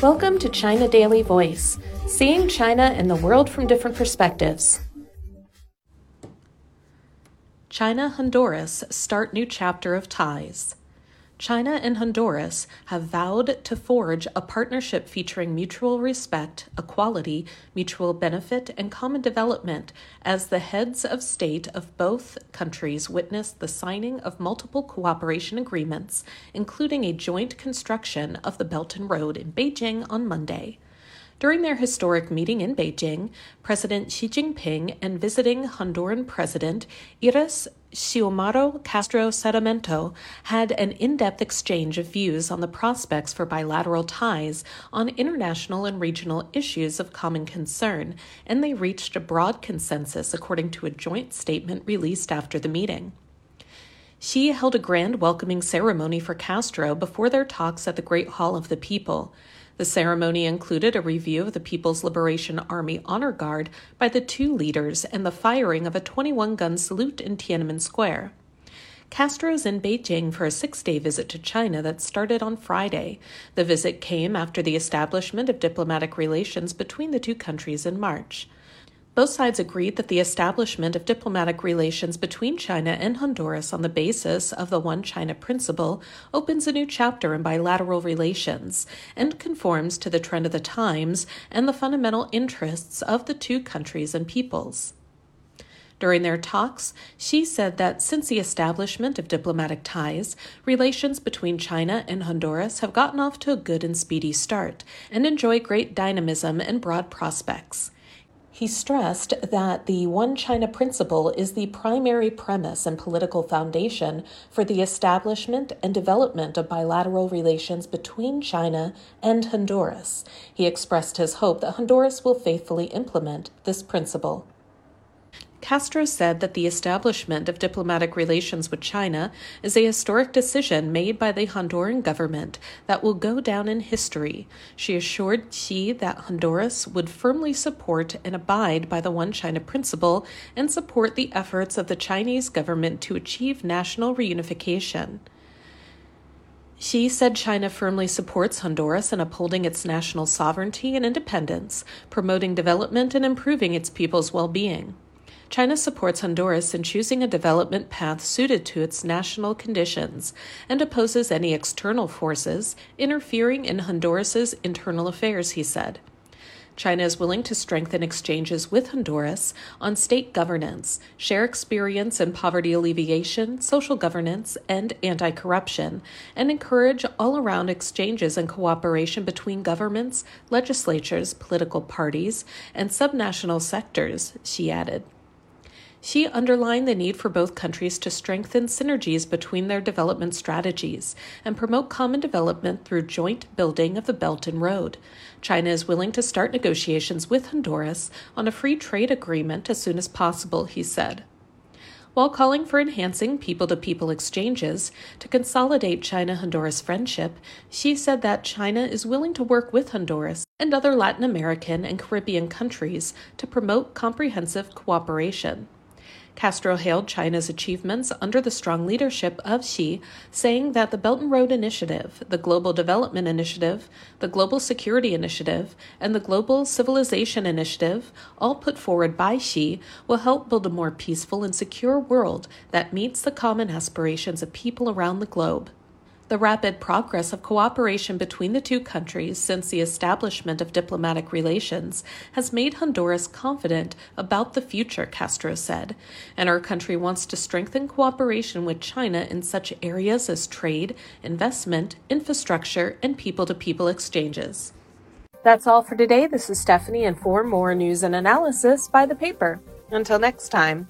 Welcome to China Daily Voice, seeing China and the world from different perspectives. China Honduras start new chapter of ties. China and Honduras have vowed to forge a partnership featuring mutual respect, equality, mutual benefit, and common development as the heads of state of both countries witness the signing of multiple cooperation agreements, including a joint construction of the Belt and Road in Beijing on Monday. During their historic meeting in Beijing, President Xi Jinping and visiting Honduran President Iris Xiomara Castro Sarmiento had an in depth exchange of views on the prospects for bilateral ties on international and regional issues of common concern, and they reached a broad consensus according to a joint statement released after the meeting. Xi held a grand welcoming ceremony for Castro before their talks at the Great Hall of the People. The ceremony included a review of the People's Liberation Army Honor Guard by the two leaders and the firing of a 21 gun salute in Tiananmen Square. Castro is in Beijing for a six day visit to China that started on Friday. The visit came after the establishment of diplomatic relations between the two countries in March. Both sides agreed that the establishment of diplomatic relations between China and Honduras on the basis of the One China principle opens a new chapter in bilateral relations and conforms to the trend of the times and the fundamental interests of the two countries and peoples. During their talks, Xi said that since the establishment of diplomatic ties, relations between China and Honduras have gotten off to a good and speedy start and enjoy great dynamism and broad prospects. He stressed that the One China principle is the primary premise and political foundation for the establishment and development of bilateral relations between China and Honduras. He expressed his hope that Honduras will faithfully implement this principle. Castro said that the establishment of diplomatic relations with China is a historic decision made by the Honduran government that will go down in history. She assured Xi that Honduras would firmly support and abide by the One China principle and support the efforts of the Chinese government to achieve national reunification. Xi said China firmly supports Honduras in upholding its national sovereignty and independence, promoting development and improving its people's well being. China supports Honduras in choosing a development path suited to its national conditions and opposes any external forces interfering in Honduras's internal affairs, he said. China is willing to strengthen exchanges with Honduras on state governance, share experience in poverty alleviation, social governance, and anti corruption, and encourage all around exchanges and cooperation between governments, legislatures, political parties, and subnational sectors, Xi added. Xi underlined the need for both countries to strengthen synergies between their development strategies and promote common development through joint building of the Belt and Road. China is willing to start negotiations with Honduras on a free trade agreement as soon as possible, he said. While calling for enhancing people to people exchanges to consolidate China Honduras friendship, Xi said that China is willing to work with Honduras and other Latin American and Caribbean countries to promote comprehensive cooperation. Castro hailed China's achievements under the strong leadership of Xi, saying that the Belt and Road Initiative, the Global Development Initiative, the Global Security Initiative, and the Global Civilization Initiative, all put forward by Xi, will help build a more peaceful and secure world that meets the common aspirations of people around the globe. The rapid progress of cooperation between the two countries since the establishment of diplomatic relations has made Honduras confident about the future, Castro said, and our country wants to strengthen cooperation with China in such areas as trade, investment, infrastructure, and people to people exchanges. That's all for today. This is Stephanie, and for more news and analysis, buy the paper. Until next time.